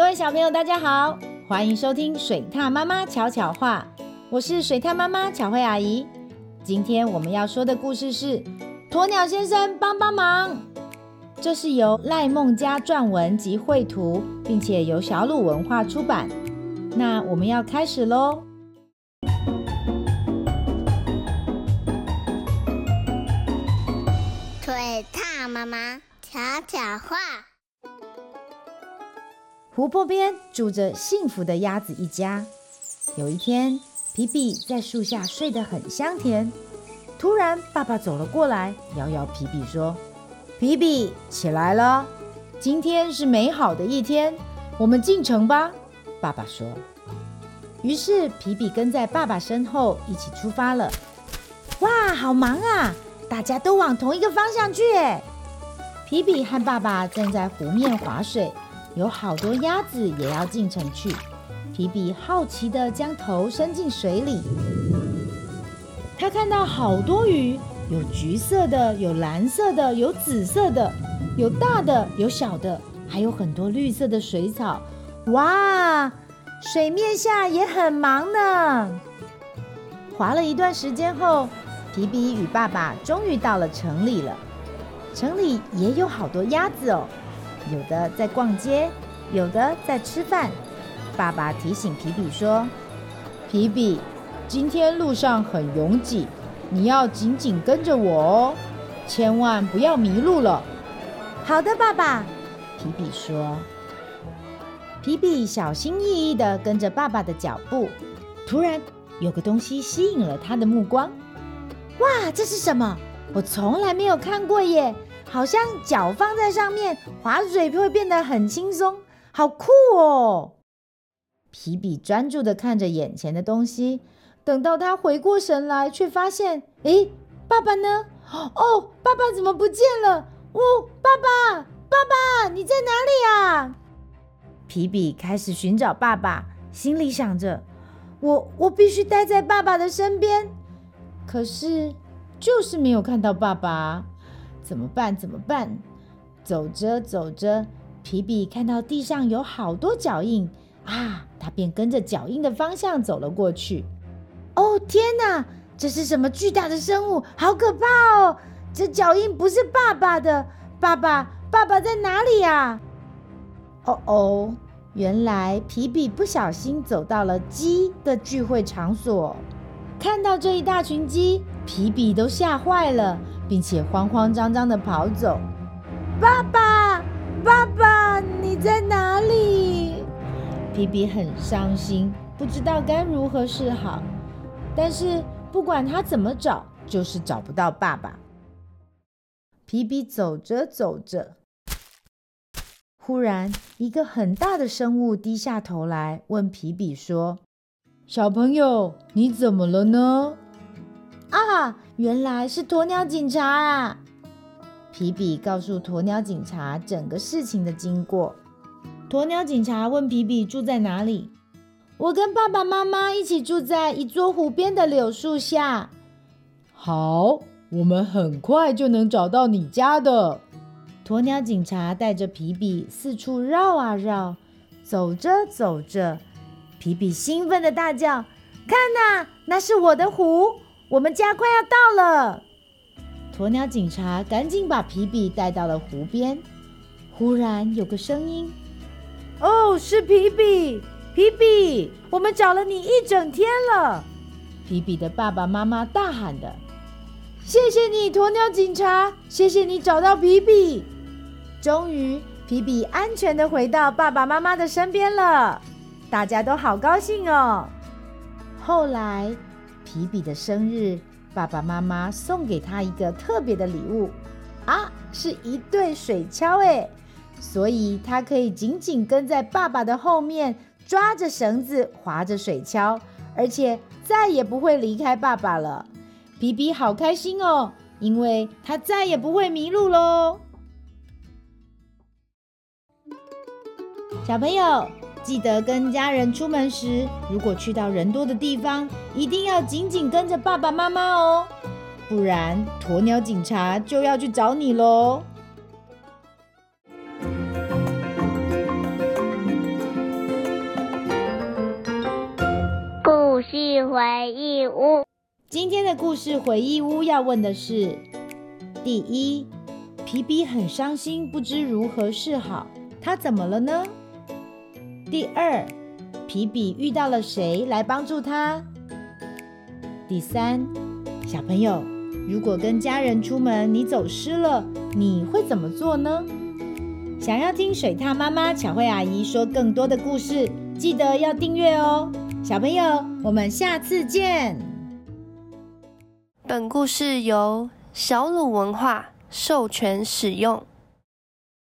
各位小朋友，大家好，欢迎收听水獭妈妈巧巧话，我是水獭妈妈巧慧阿姨。今天我们要说的故事是《鸵鸟先生帮帮忙》，这是由赖孟家撰文及绘图，并且由小鲁文化出版。那我们要开始喽。水獭妈妈巧巧话。湖泊边住着幸福的鸭子一家。有一天，皮皮在树下睡得很香甜。突然，爸爸走了过来，摇摇皮皮说：“皮皮，起来了，今天是美好的一天，我们进城吧。”爸爸说。于是，皮皮跟在爸爸身后一起出发了。哇，好忙啊！大家都往同一个方向去。哎，皮和爸爸站在湖面划水。有好多鸭子也要进城去。皮比好奇地将头伸进水里，他看到好多鱼，有橘色的，有蓝色的，有紫色的，有大的，有小的，还有很多绿色的水草。哇，水面下也很忙呢。划了一段时间后，皮皮与爸爸终于到了城里了。城里也有好多鸭子哦。有的在逛街，有的在吃饭。爸爸提醒皮比说：“皮比，今天路上很拥挤，你要紧紧跟着我哦，千万不要迷路了。”“好的，爸爸。”皮比说。皮比小心翼翼地跟着爸爸的脚步。突然，有个东西吸引了他的目光。“哇，这是什么？我从来没有看过耶！”好像脚放在上面划水会变得很轻松，好酷哦！皮比专注地看着眼前的东西，等到他回过神来，却发现，诶，爸爸呢？哦，爸爸怎么不见了？哦，爸爸，爸爸，你在哪里啊？皮比开始寻找爸爸，心里想着，我我必须待在爸爸的身边，可是就是没有看到爸爸。怎么办？怎么办？走着走着，皮比看到地上有好多脚印啊，他便跟着脚印的方向走了过去。哦，天哪！这是什么巨大的生物？好可怕哦！这脚印不是爸爸的，爸爸，爸爸在哪里呀？哦哦，原来皮比不小心走到了鸡的聚会场所，看到这一大群鸡，皮比都吓坏了。并且慌慌张张的跑走。爸爸，爸爸，你在哪里？皮皮很伤心，不知道该如何是好。但是不管他怎么找，就是找不到爸爸。皮皮走着走着，忽然一个很大的生物低下头来问皮皮说：“小朋友，你怎么了呢？”原来是鸵鸟警察啊！皮比告诉鸵鸟警察整个事情的经过。鸵鸟警察问皮比住在哪里？我跟爸爸妈妈一起住在一座湖边的柳树下。好，我们很快就能找到你家的。鸵鸟警察带着皮比四处绕啊绕，走着走着，皮比兴奋地大叫：“看呐，那是我的湖！”我们家快要到了，鸵鸟警察赶紧把皮比带到了湖边。忽然有个声音：“哦，是皮比，皮比，我们找了你一整天了。”皮比的爸爸妈妈大喊的：“谢谢你，鸵鸟警察，谢谢你找到皮比。”终于，皮比安全的回到爸爸妈妈的身边了，大家都好高兴哦。后来。皮比的生日，爸爸妈妈送给他一个特别的礼物啊，是一对水锹哎，所以他可以紧紧跟在爸爸的后面，抓着绳子划着水锹，而且再也不会离开爸爸了。皮皮好开心哦，因为他再也不会迷路喽。小朋友。记得跟家人出门时，如果去到人多的地方，一定要紧紧跟着爸爸妈妈哦，不然鸵鸟警察就要去找你喽。故事回忆屋，今天的故事回忆屋要问的是：第一，皮皮很伤心，不知如何是好，他怎么了呢？第二，皮比遇到了谁来帮助他？第三，小朋友，如果跟家人出门你走失了，你会怎么做呢？想要听水獭妈妈巧慧阿姨说更多的故事，记得要订阅哦。小朋友，我们下次见。本故事由小鲁文化授权使用。